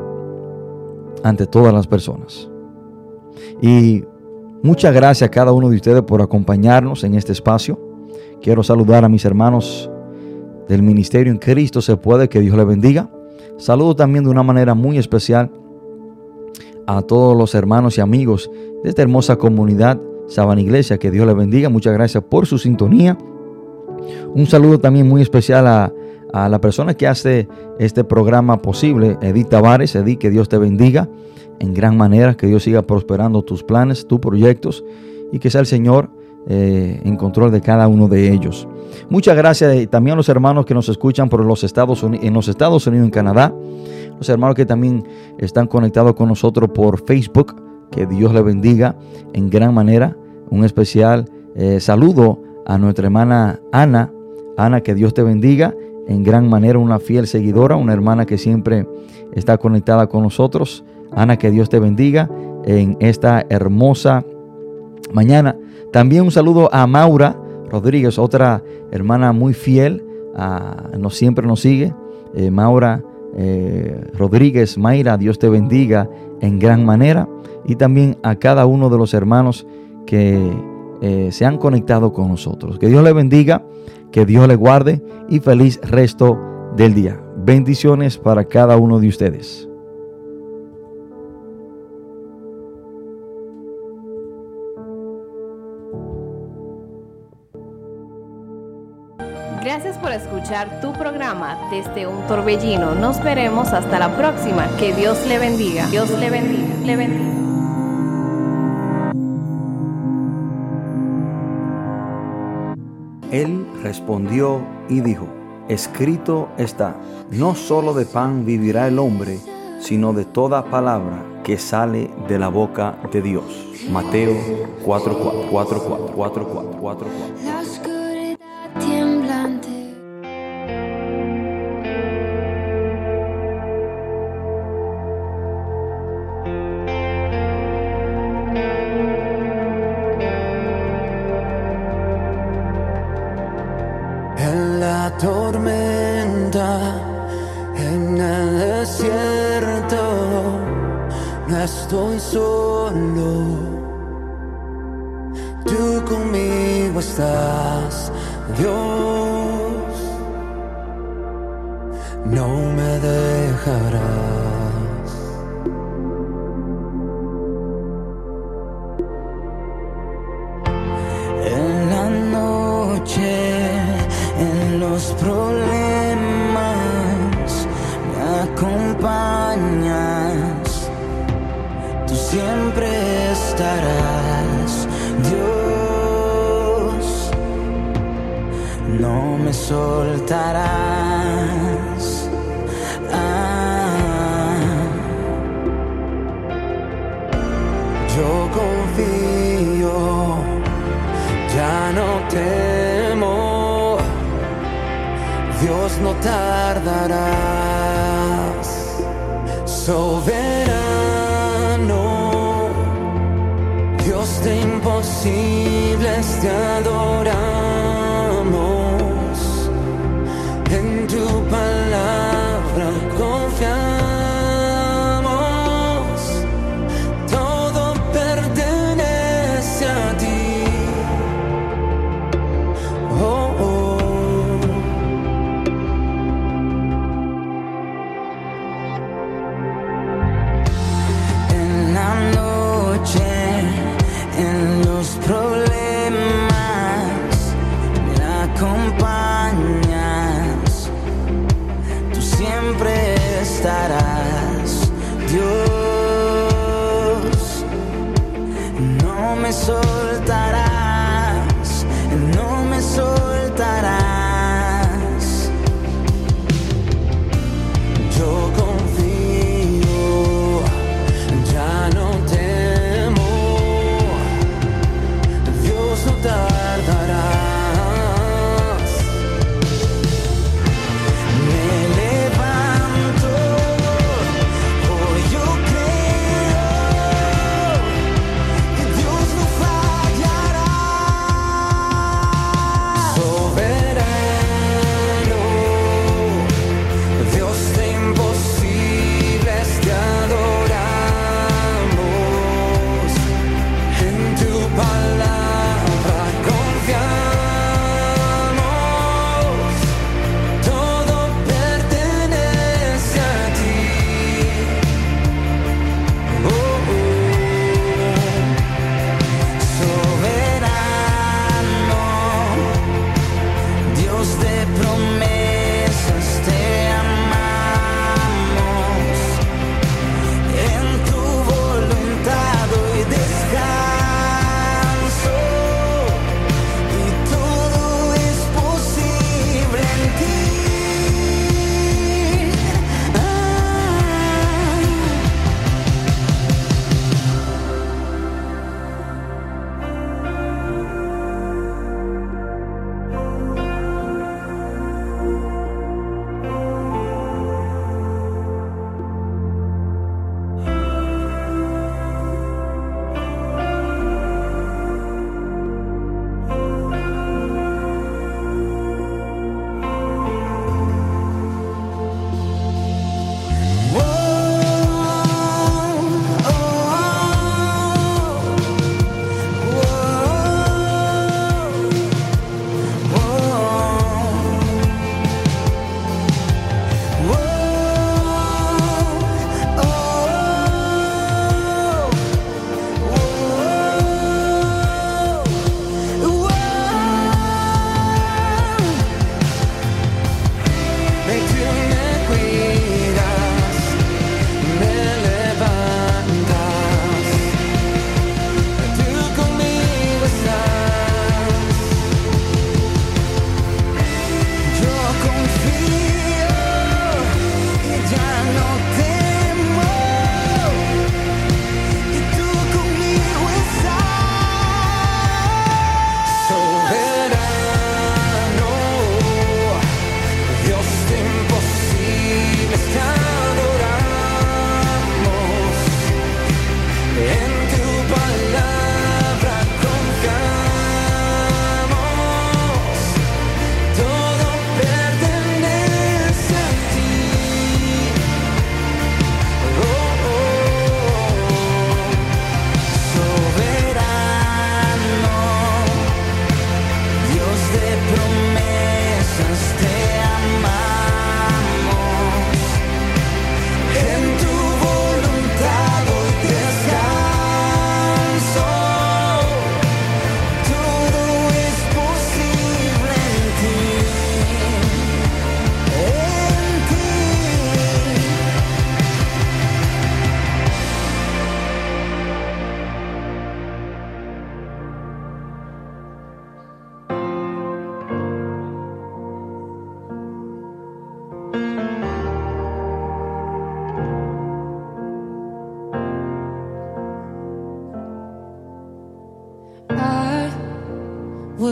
ante todas las personas. Y muchas gracias a cada uno de ustedes por acompañarnos en este espacio. Quiero saludar a mis hermanos del Ministerio en Cristo se puede, que Dios les bendiga. Saludo también de una manera muy especial a todos los hermanos y amigos de esta hermosa comunidad Saban Iglesia, que Dios les bendiga. Muchas gracias por su sintonía. Un saludo también muy especial a, a la persona que hace este programa posible, Edith Tavares. Edith, que Dios te bendiga en gran manera, que Dios siga prosperando tus planes, tus proyectos y que sea el Señor eh, en control de cada uno de ellos. Muchas gracias también a los hermanos que nos escuchan por los Estados Unidos, en los Estados Unidos, en Canadá, los hermanos que también están conectados con nosotros por Facebook, que Dios les bendiga en gran manera. Un especial eh, saludo a nuestra hermana Ana, Ana, que Dios te bendiga en gran manera, una fiel seguidora, una hermana que siempre está conectada con nosotros. Ana, que Dios te bendiga en esta hermosa mañana. También un saludo a Maura Rodríguez, otra hermana muy fiel, nos, siempre nos sigue. Eh, Maura eh, Rodríguez, Mayra, Dios te bendiga en gran manera. Y también a cada uno de los hermanos que eh, se han conectado con nosotros. Que Dios le bendiga, que Dios le guarde y feliz resto del día. Bendiciones para cada uno de ustedes. Gracias por escuchar tu programa desde un torbellino. Nos veremos hasta la próxima. Que Dios le bendiga. Dios le bendiga. Le bendiga. Él respondió y dijo, escrito está, no solo de pan vivirá el hombre, sino de toda palabra que sale de la boca de Dios. Mateo 4, 4, 4, 4, 4, 4, 4. 4.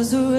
was a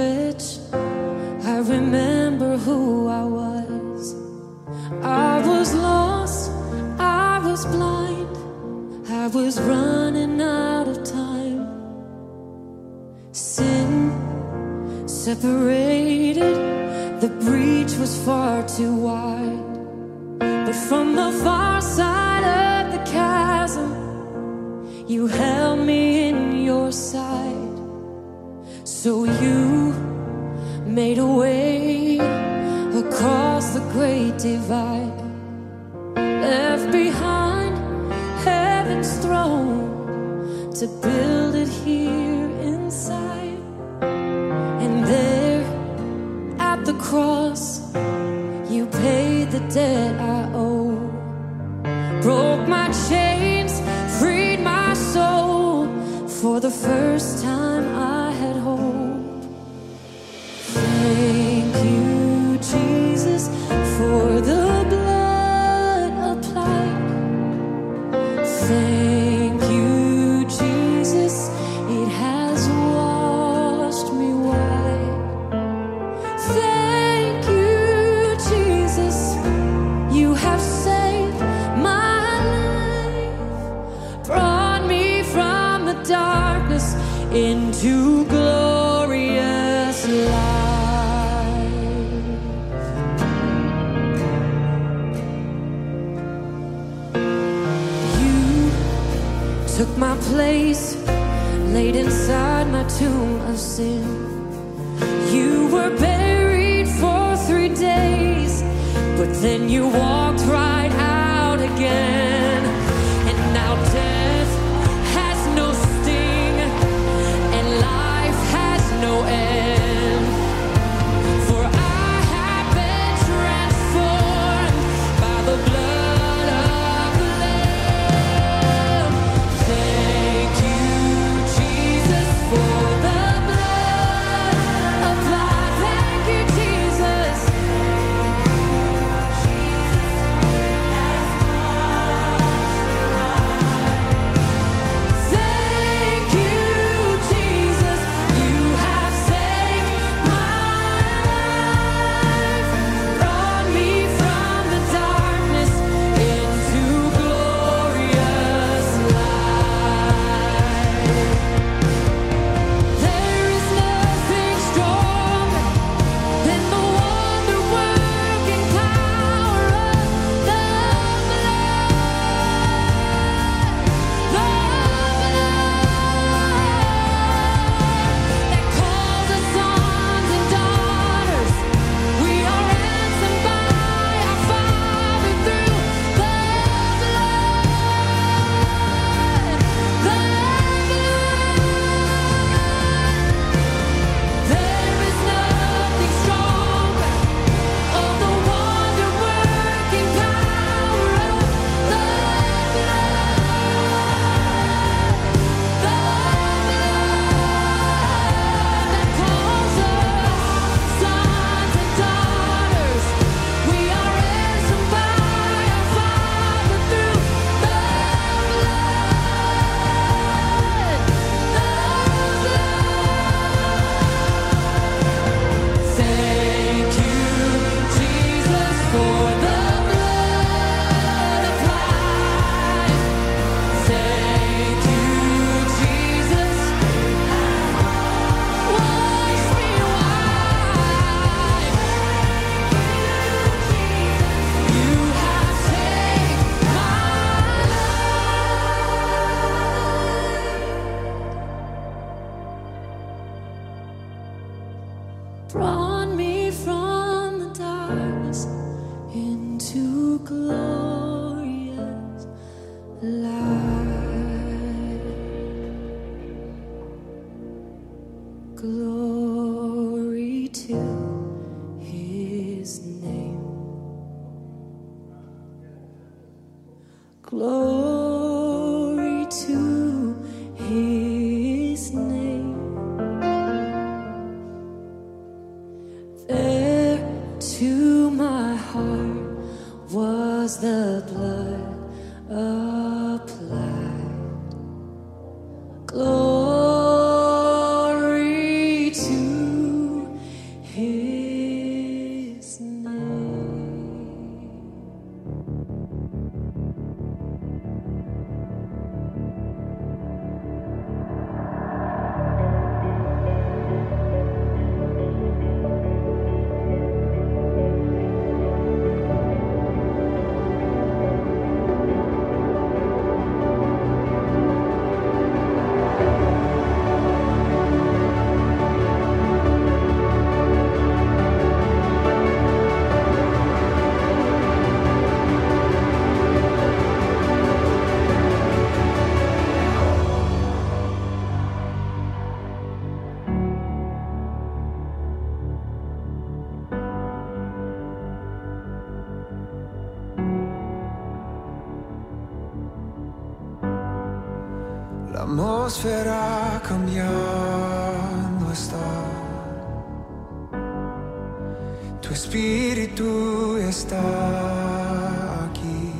then you walked espíritu está aquí.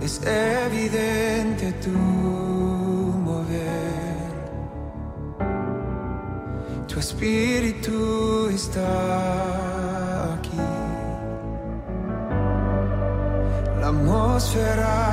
Es evidente tu mover. Tu espíritu está aquí. La atmósfera